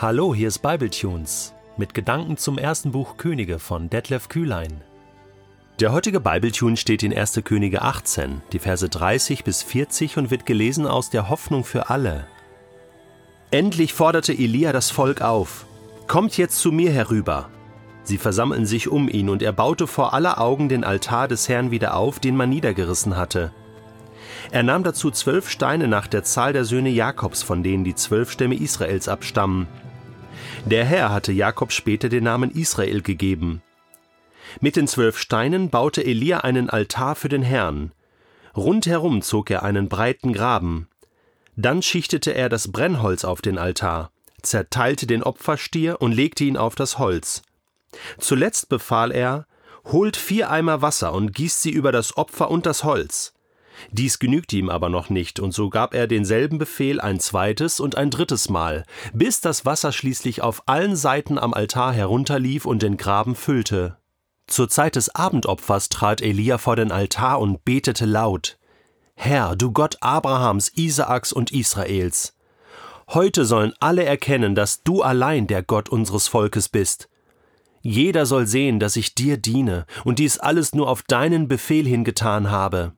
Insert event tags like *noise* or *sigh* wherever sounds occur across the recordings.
Hallo, hier ist Bibletunes mit Gedanken zum ersten Buch Könige von Detlef Kühlein. Der heutige Bibletune steht in 1. Könige 18, die Verse 30 bis 40 und wird gelesen aus der Hoffnung für alle. Endlich forderte Elia das Volk auf: Kommt jetzt zu mir herüber. Sie versammelten sich um ihn und er baute vor aller Augen den Altar des Herrn wieder auf, den man niedergerissen hatte. Er nahm dazu zwölf Steine nach der Zahl der Söhne Jakobs, von denen die zwölf Stämme Israels abstammen. Der Herr hatte Jakob später den Namen Israel gegeben. Mit den zwölf Steinen baute Elia einen Altar für den Herrn. Rundherum zog er einen breiten Graben. Dann schichtete er das Brennholz auf den Altar, zerteilte den Opferstier und legte ihn auf das Holz. Zuletzt befahl er, holt vier Eimer Wasser und gießt sie über das Opfer und das Holz. Dies genügte ihm aber noch nicht, und so gab er denselben Befehl ein zweites und ein drittes Mal, bis das Wasser schließlich auf allen Seiten am Altar herunterlief und den Graben füllte. Zur Zeit des Abendopfers trat Elia vor den Altar und betete laut Herr, du Gott Abrahams, Isaaks und Israels. Heute sollen alle erkennen, dass du allein der Gott unseres Volkes bist. Jeder soll sehen, dass ich dir diene und dies alles nur auf deinen Befehl hin getan habe.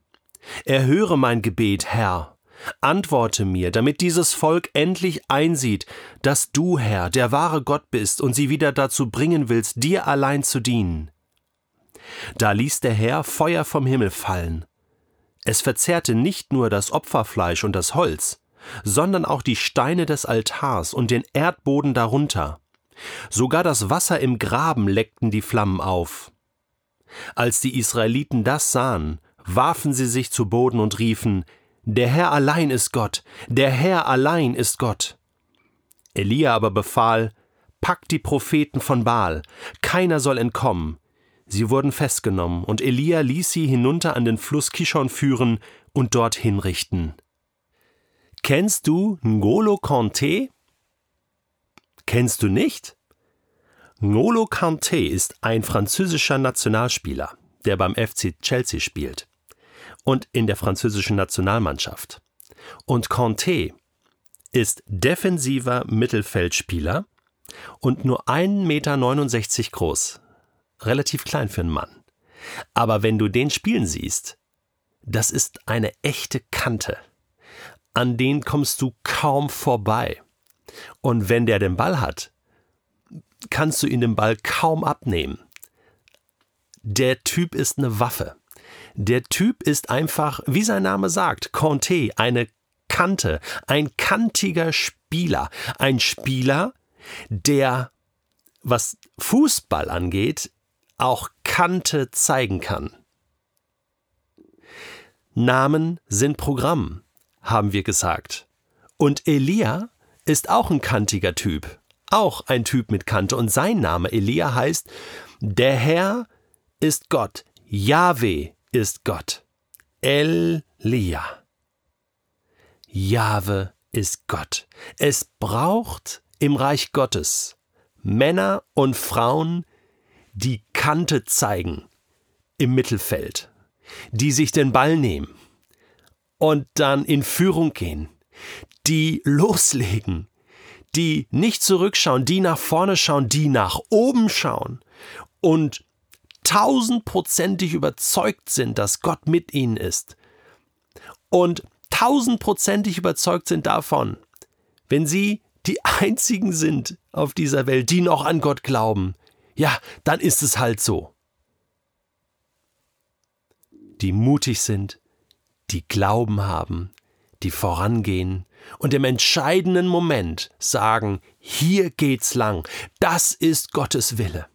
Erhöre mein Gebet, Herr. Antworte mir, damit dieses Volk endlich einsieht, dass du, Herr, der wahre Gott bist und sie wieder dazu bringen willst, dir allein zu dienen. Da ließ der Herr Feuer vom Himmel fallen. Es verzehrte nicht nur das Opferfleisch und das Holz, sondern auch die Steine des Altars und den Erdboden darunter. Sogar das Wasser im Graben leckten die Flammen auf. Als die Israeliten das sahen, warfen sie sich zu Boden und riefen Der Herr allein ist Gott, der Herr allein ist Gott. Elia aber befahl Packt die Propheten von Baal, keiner soll entkommen. Sie wurden festgenommen, und Elia ließ sie hinunter an den Fluss Kishon führen und dort hinrichten. Kennst du Ngolo Kanté? Kennst du nicht? Ngolo Kanté ist ein französischer Nationalspieler, der beim FC Chelsea spielt und in der französischen Nationalmannschaft. Und Conte ist defensiver Mittelfeldspieler und nur 1,69 Meter groß. Relativ klein für einen Mann. Aber wenn du den spielen siehst, das ist eine echte Kante. An den kommst du kaum vorbei. Und wenn der den Ball hat, kannst du ihn den Ball kaum abnehmen. Der Typ ist eine Waffe. Der Typ ist einfach, wie sein Name sagt, Conte, eine Kante, ein kantiger Spieler, ein Spieler, der, was Fußball angeht, auch Kante zeigen kann. Namen sind Programm, haben wir gesagt. Und Elia ist auch ein kantiger Typ, auch ein Typ mit Kante. Und sein Name Elia heißt, der Herr ist Gott, Yahweh ist Gott. Elia. Jahwe ist Gott. Es braucht im Reich Gottes Männer und Frauen, die Kante zeigen im Mittelfeld, die sich den Ball nehmen und dann in Führung gehen, die loslegen, die nicht zurückschauen, die nach vorne schauen, die nach oben schauen und tausendprozentig überzeugt sind, dass Gott mit ihnen ist und tausendprozentig überzeugt sind davon, wenn sie die einzigen sind auf dieser Welt, die noch an Gott glauben, ja, dann ist es halt so. Die mutig sind, die Glauben haben, die vorangehen und im entscheidenden Moment sagen, hier geht's lang, das ist Gottes Wille.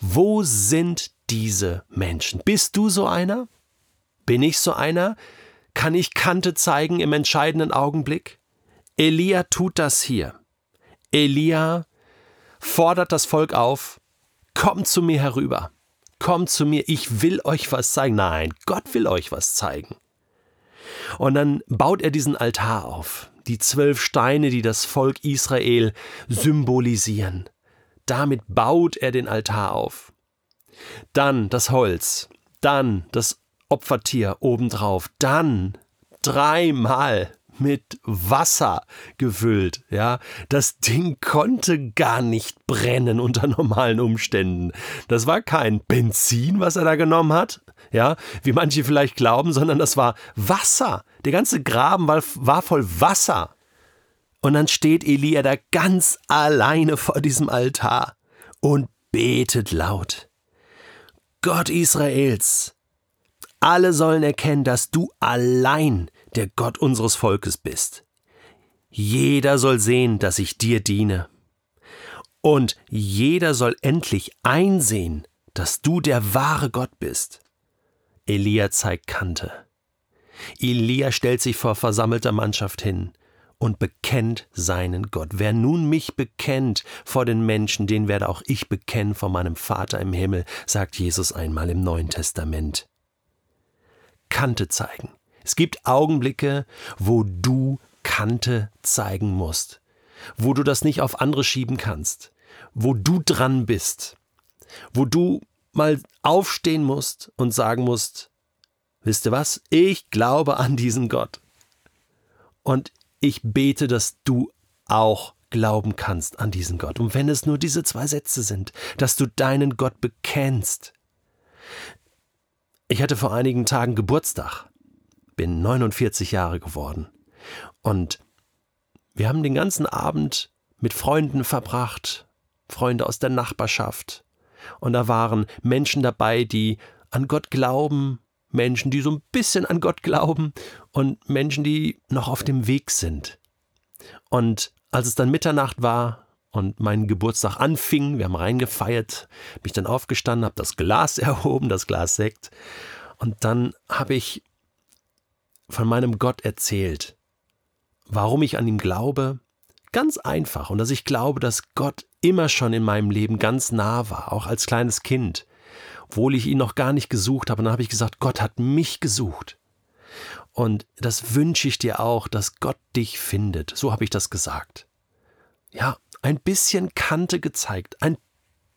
Wo sind diese Menschen? Bist du so einer? Bin ich so einer? Kann ich Kante zeigen im entscheidenden Augenblick? Elia tut das hier. Elia fordert das Volk auf, kommt zu mir herüber, kommt zu mir, ich will euch was zeigen. Nein, Gott will euch was zeigen. Und dann baut er diesen Altar auf, die zwölf Steine, die das Volk Israel symbolisieren. Damit baut er den Altar auf. Dann das Holz, dann das Opfertier obendrauf, dann dreimal mit Wasser gefüllt. Ja, das Ding konnte gar nicht brennen unter normalen Umständen. Das war kein Benzin, was er da genommen hat. Ja, wie manche vielleicht glauben, sondern das war Wasser. Der ganze Graben war, war voll Wasser. Und dann steht Elia da ganz alleine vor diesem Altar und betet laut. Gott Israels, alle sollen erkennen, dass du allein der Gott unseres Volkes bist. Jeder soll sehen, dass ich dir diene. Und jeder soll endlich einsehen, dass du der wahre Gott bist. Elia zeigt Kante. Elia stellt sich vor versammelter Mannschaft hin und bekennt seinen Gott. Wer nun mich bekennt vor den Menschen, den werde auch ich bekennen vor meinem Vater im Himmel, sagt Jesus einmal im Neuen Testament. Kante zeigen. Es gibt Augenblicke, wo du Kante zeigen musst, wo du das nicht auf andere schieben kannst, wo du dran bist, wo du mal aufstehen musst und sagen musst, wisst ihr was, ich glaube an diesen Gott. Und ich bete, dass du auch glauben kannst an diesen Gott. Und wenn es nur diese zwei Sätze sind, dass du deinen Gott bekennst. Ich hatte vor einigen Tagen Geburtstag bin 49 Jahre geworden. Und wir haben den ganzen Abend mit Freunden verbracht, Freunde aus der Nachbarschaft. Und da waren Menschen dabei, die an Gott glauben, Menschen, die so ein bisschen an Gott glauben und Menschen, die noch auf dem Weg sind. Und als es dann Mitternacht war und mein Geburtstag anfing, wir haben reingefeiert, bin ich dann aufgestanden, habe das Glas *laughs* erhoben, das Glas Sekt. Und dann habe ich von meinem Gott erzählt. Warum ich an ihm glaube? Ganz einfach. Und dass ich glaube, dass Gott immer schon in meinem Leben ganz nah war, auch als kleines Kind. Obwohl ich ihn noch gar nicht gesucht habe. Und dann habe ich gesagt, Gott hat mich gesucht. Und das wünsche ich dir auch, dass Gott dich findet. So habe ich das gesagt. Ja, ein bisschen Kante gezeigt, ein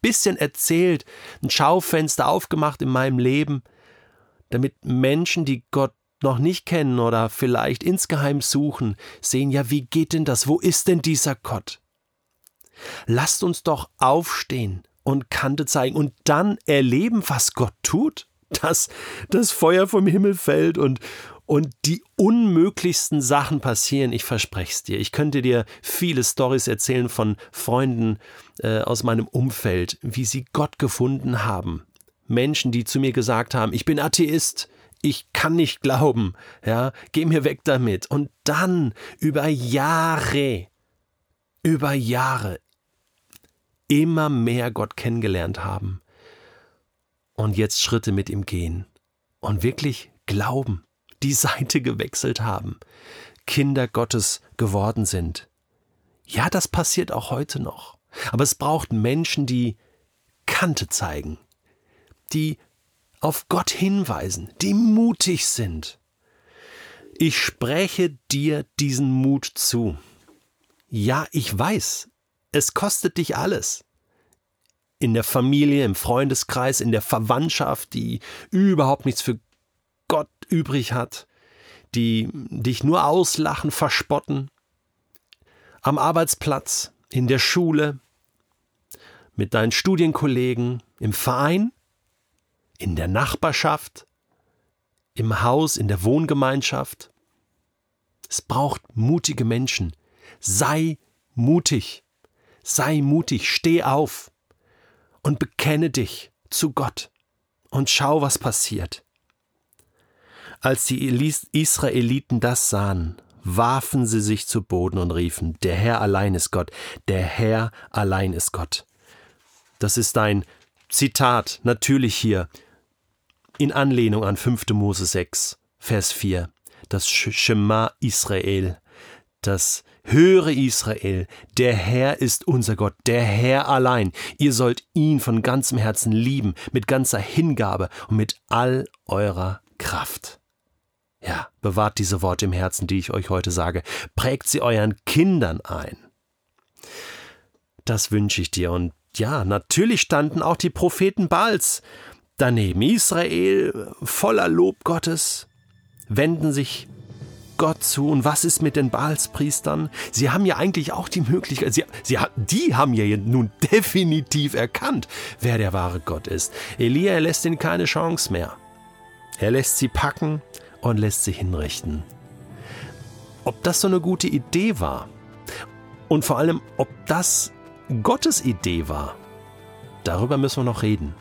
bisschen erzählt, ein Schaufenster aufgemacht in meinem Leben, damit Menschen, die Gott noch nicht kennen oder vielleicht insgeheim suchen, sehen ja, wie geht denn das? Wo ist denn dieser Gott? Lasst uns doch aufstehen und Kante zeigen und dann erleben, was Gott tut, dass das Feuer vom Himmel fällt und, und die unmöglichsten Sachen passieren. Ich verspreche es dir. Ich könnte dir viele Stories erzählen von Freunden äh, aus meinem Umfeld, wie sie Gott gefunden haben. Menschen, die zu mir gesagt haben, ich bin Atheist, ich kann nicht glauben, ja, geh mir weg damit. Und dann über Jahre, über Jahre immer mehr Gott kennengelernt haben und jetzt Schritte mit ihm gehen und wirklich glauben, die *laughs* Seite gewechselt haben, Kinder Gottes geworden sind. Ja, das passiert auch heute noch. Aber es braucht Menschen, die Kante zeigen, die auf Gott hinweisen, die mutig sind. Ich spreche dir diesen Mut zu. Ja, ich weiß, es kostet dich alles. In der Familie, im Freundeskreis, in der Verwandtschaft, die überhaupt nichts für Gott übrig hat, die dich nur auslachen, verspotten. Am Arbeitsplatz, in der Schule, mit deinen Studienkollegen, im Verein in der Nachbarschaft, im Haus, in der Wohngemeinschaft. Es braucht mutige Menschen. Sei mutig. Sei mutig, steh auf und bekenne dich zu Gott und schau, was passiert. Als die Israeliten das sahen, warfen sie sich zu Boden und riefen, der Herr allein ist Gott, der Herr allein ist Gott. Das ist ein Zitat, natürlich hier in Anlehnung an 5. Mose 6, Vers 4, das Shema Israel, das Höre Israel, der Herr ist unser Gott, der Herr allein. Ihr sollt ihn von ganzem Herzen lieben, mit ganzer Hingabe und mit all eurer Kraft. Ja, bewahrt diese Worte im Herzen, die ich euch heute sage. Prägt sie euren Kindern ein. Das wünsche ich dir. Und ja, natürlich standen auch die Propheten Baals Daneben Israel voller Lob Gottes wenden sich Gott zu und was ist mit den Baalspriestern? Sie haben ja eigentlich auch die Möglichkeit, sie, sie, die haben ja nun *laughs* definitiv erkannt, wer der wahre Gott ist. Elia lässt ihnen keine Chance mehr. Er lässt sie packen und lässt sie hinrichten. Ob das so eine gute Idee war und vor allem, ob das Gottes Idee war, darüber müssen wir noch reden.